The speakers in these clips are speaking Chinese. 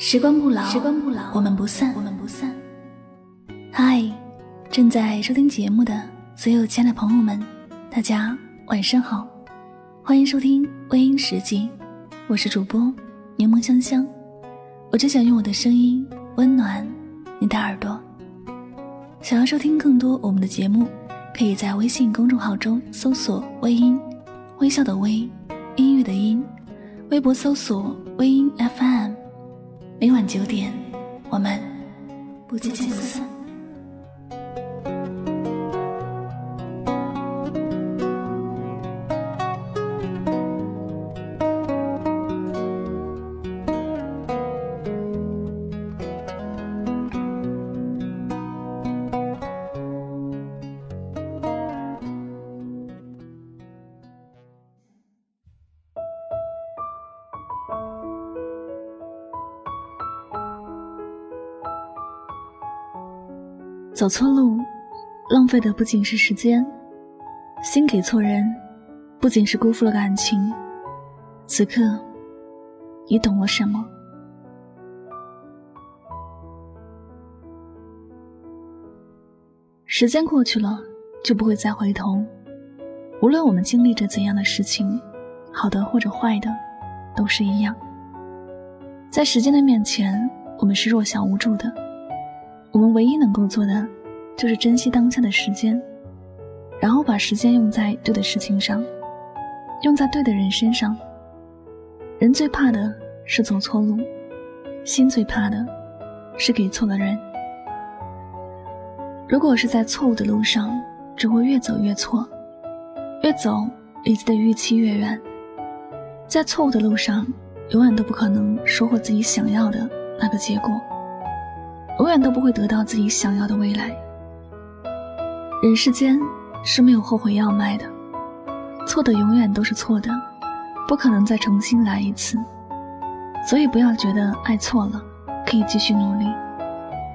时光不老，时光不老，我们不散，我们不散。嗨，正在收听节目的所有亲爱的朋友们，大家晚上好，欢迎收听微音时记，我是主播柠檬香香，我只想用我的声音温暖你的耳朵。想要收听更多我们的节目，可以在微信公众号中搜索“微音”，微笑的微，音乐的音，微博搜索“微音 FM”。每晚九点，我们不见不散。走错路，浪费的不仅是时间；心给错人，不仅是辜负了感情。此刻，你懂了什么？时间过去了，就不会再回头。无论我们经历着怎样的事情，好的或者坏的，都是一样。在时间的面前，我们是弱小无助的。我们唯一能够做的，就是珍惜当下的时间，然后把时间用在对的事情上，用在对的人身上。人最怕的是走错路，心最怕的是给错了人。如果是在错误的路上，只会越走越错，越走离自己的预期越远。在错误的路上，永远都不可能收获自己想要的那个结果。永远都不会得到自己想要的未来。人世间是没有后悔药卖的，错的永远都是错的，不可能再重新来一次。所以不要觉得爱错了可以继续努力，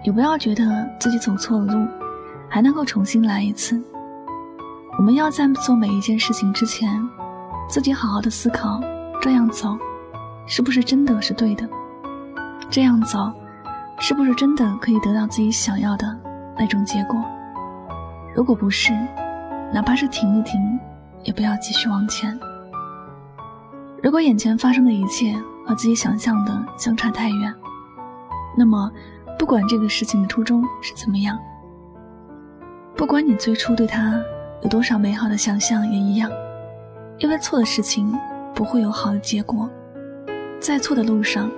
也不要觉得自己走错了路还能够重新来一次。我们要在做每一件事情之前，自己好好的思考：这样走是不是真的是对的？这样走。是不是真的可以得到自己想要的那种结果？如果不是，哪怕是停一停，也不要继续往前。如果眼前发生的一切和自己想象的相差太远，那么不管这个事情的初衷是怎么样，不管你最初对他有多少美好的想象也一样，因为错的事情不会有好的结果，在错的路上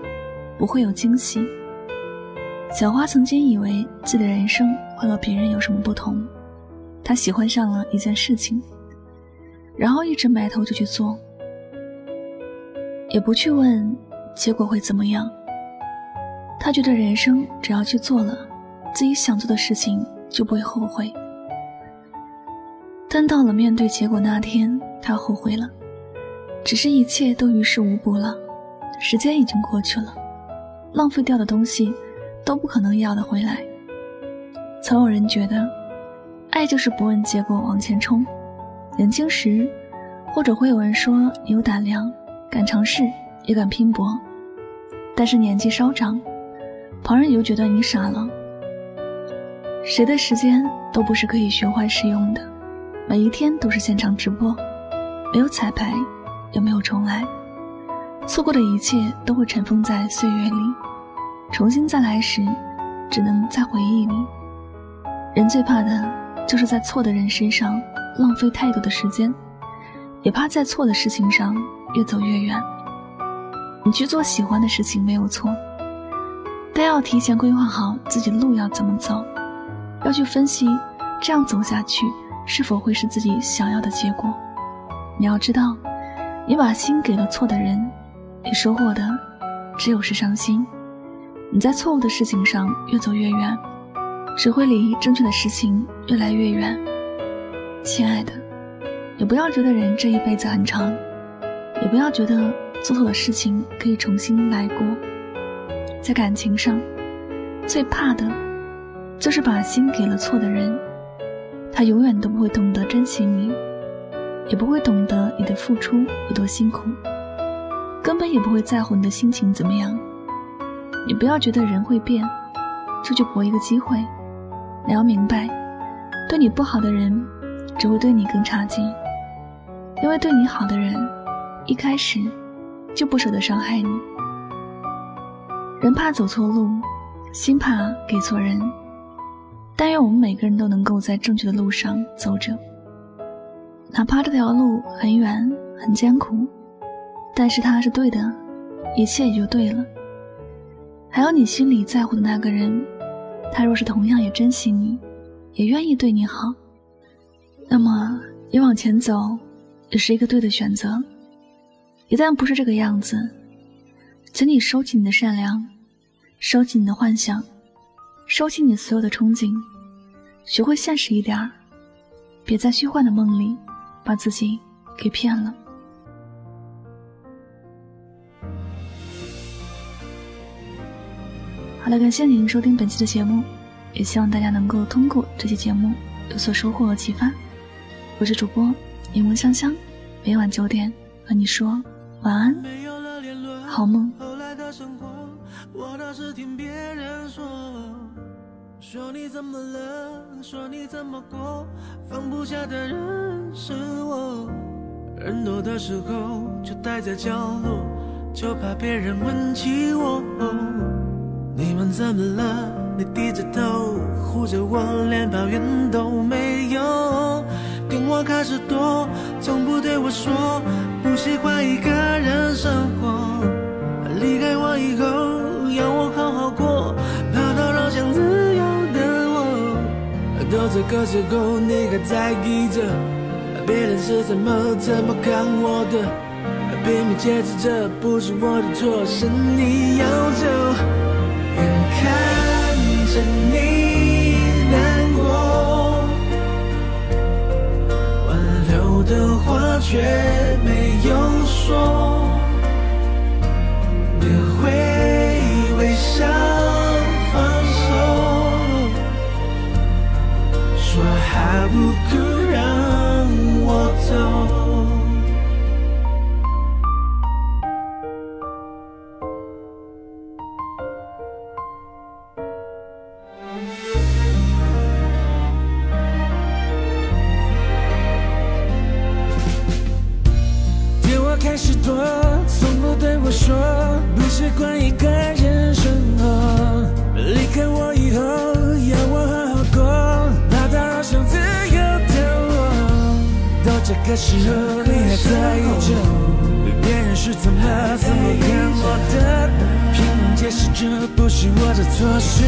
不会有惊喜。小花曾经以为自己的人生会和别人有什么不同，她喜欢上了一件事情，然后一直埋头就去做，也不去问结果会怎么样。她觉得人生只要去做了自己想做的事情，就不会后悔。但到了面对结果那天，她后悔了，只是一切都于事无补了，时间已经过去了，浪费掉的东西。都不可能要得回来。曾有人觉得，爱就是不问结果往前冲。年轻时，或者会有人说你有胆量，敢尝试，也敢拼搏。但是年纪稍长，旁人又觉得你傻了。谁的时间都不是可以循环使用的，每一天都是现场直播，没有彩排，也没有重来。错过的一切都会尘封在岁月里。重新再来时，只能在回忆里。人最怕的，就是在错的人身上浪费太多的时间，也怕在错的事情上越走越远。你去做喜欢的事情没有错，但要提前规划好自己路要怎么走，要去分析这样走下去是否会是自己想要的结果。你要知道，你把心给了错的人，你收获的只有是伤心。你在错误的事情上越走越远，只会离正确的事情越来越远。亲爱的，也不要觉得人这一辈子很长，也不要觉得做错的事情可以重新来过。在感情上，最怕的，就是把心给了错的人，他永远都不会懂得珍惜你，也不会懂得你的付出有多辛苦，根本也不会在乎你的心情怎么样。你不要觉得人会变，就去搏一个机会。你要明白，对你不好的人，只会对你更差劲。因为对你好的人，一开始就不舍得伤害你。人怕走错路，心怕给错人。但愿我们每个人都能够在正确的路上走着，哪怕这条路很远很艰苦，但是它是对的，一切也就对了。还有你心里在乎的那个人，他若是同样也珍惜你，也愿意对你好，那么你往前走，也是一个对的选择。一旦不是这个样子，请你收起你的善良，收起你的幻想。收起你所有的憧憬，学会现实一点儿，别在虚幻的梦里把自己给骗了。好了，感谢您收听本期的节目，也希望大家能够通过这期节目有所收获和启发。我是主播柠檬香香，每晚九点和你说晚安，好梦。我倒是听别人说你怎么了？说你怎么过？放不下的人是我。人多的时候就待在角落，就怕别人问起我。怎么了？你低着头护着我，连抱怨都没有。跟我开始躲，从不对我说不喜欢一个人生活。离开我以后，要我好好过，怕打扰想自。由的我，都这个时候，你还在意着别人是怎么怎么看我的？拼命解释这不是我的错，是你要走。是你难过，挽留的话却没有说。时候，你还在意着别人是怎么怎么看我的？拼命解释这不是我的错，是